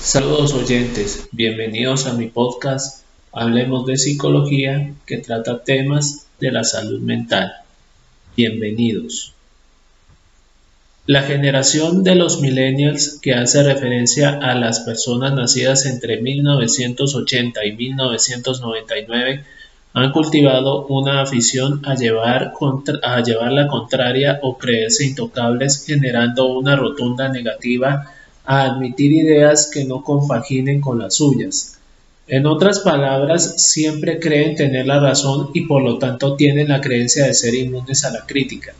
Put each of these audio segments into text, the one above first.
Saludos oyentes, bienvenidos a mi podcast Hablemos de Psicología que trata temas de la salud mental. Bienvenidos. La generación de los millennials que hace referencia a las personas nacidas entre 1980 y 1999 han cultivado una afición a llevar, la contraria o creerse intocables generando una rotunda negativa a admitir ideas que no compaginen con las suyas. En otras palabras, siempre creen tener la razón y por lo tanto tienen la creencia de ser inmunes a la crítica.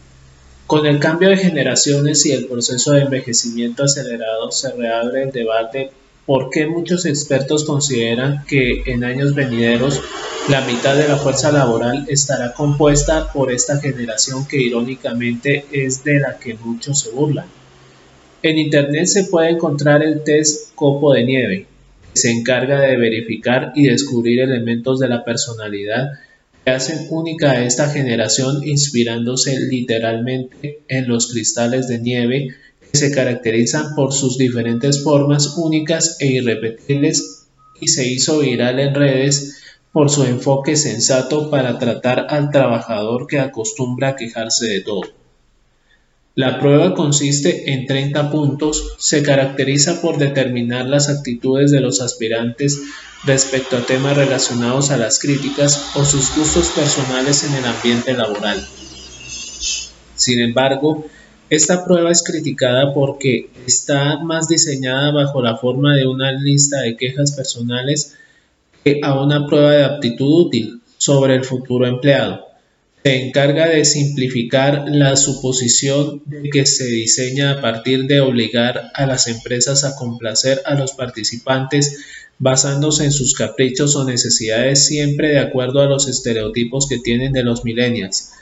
Con el cambio de generaciones y el proceso de envejecimiento acelerado se reabre el debate por qué muchos expertos consideran que en años venideros la mitad de la fuerza laboral estará compuesta por esta generación que irónicamente es de la que muchos se burlan. En Internet se puede encontrar el test Copo de Nieve, que se encarga de verificar y descubrir elementos de la personalidad que hacen única a esta generación inspirándose literalmente en los cristales de nieve que se caracterizan por sus diferentes formas únicas e irrepetibles y se hizo viral en redes por su enfoque sensato para tratar al trabajador que acostumbra a quejarse de todo. La prueba consiste en 30 puntos, se caracteriza por determinar las actitudes de los aspirantes respecto a temas relacionados a las críticas o sus gustos personales en el ambiente laboral. Sin embargo, esta prueba es criticada porque está más diseñada bajo la forma de una lista de quejas personales que a una prueba de aptitud útil sobre el futuro empleado se encarga de simplificar la suposición de que se diseña a partir de obligar a las empresas a complacer a los participantes basándose en sus caprichos o necesidades siempre de acuerdo a los estereotipos que tienen de los millennials.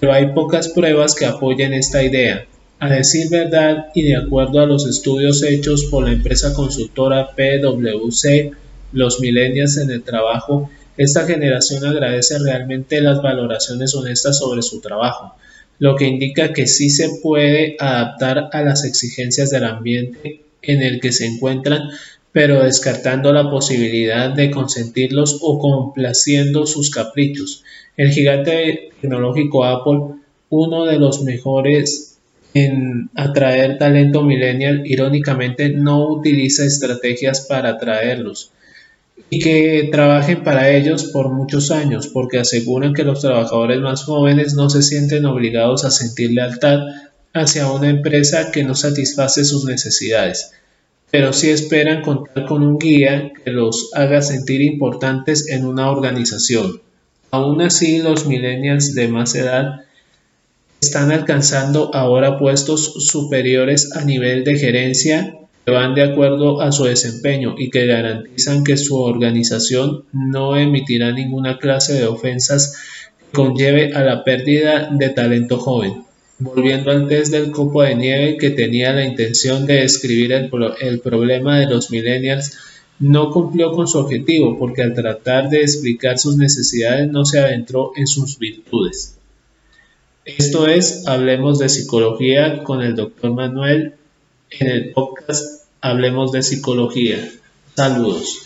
Pero hay pocas pruebas que apoyen esta idea. A decir verdad y de acuerdo a los estudios hechos por la empresa consultora PwC, los millennials en el trabajo esta generación agradece realmente las valoraciones honestas sobre su trabajo, lo que indica que sí se puede adaptar a las exigencias del ambiente en el que se encuentran, pero descartando la posibilidad de consentirlos o complaciendo sus caprichos. El gigante tecnológico Apple, uno de los mejores en atraer talento millennial, irónicamente no utiliza estrategias para atraerlos y que trabajen para ellos por muchos años, porque aseguran que los trabajadores más jóvenes no se sienten obligados a sentir lealtad hacia una empresa que no satisface sus necesidades, pero sí esperan contar con un guía que los haga sentir importantes en una organización. Aún así, los millennials de más edad están alcanzando ahora puestos superiores a nivel de gerencia van de acuerdo a su desempeño y que garantizan que su organización no emitirá ninguna clase de ofensas que conlleve a la pérdida de talento joven. Volviendo al test del copo de nieve que tenía la intención de describir el, el problema de los millennials, no cumplió con su objetivo porque al tratar de explicar sus necesidades no se adentró en sus virtudes. Esto es, hablemos de psicología con el doctor Manuel en el podcast Hablemos de Psicología. Saludos.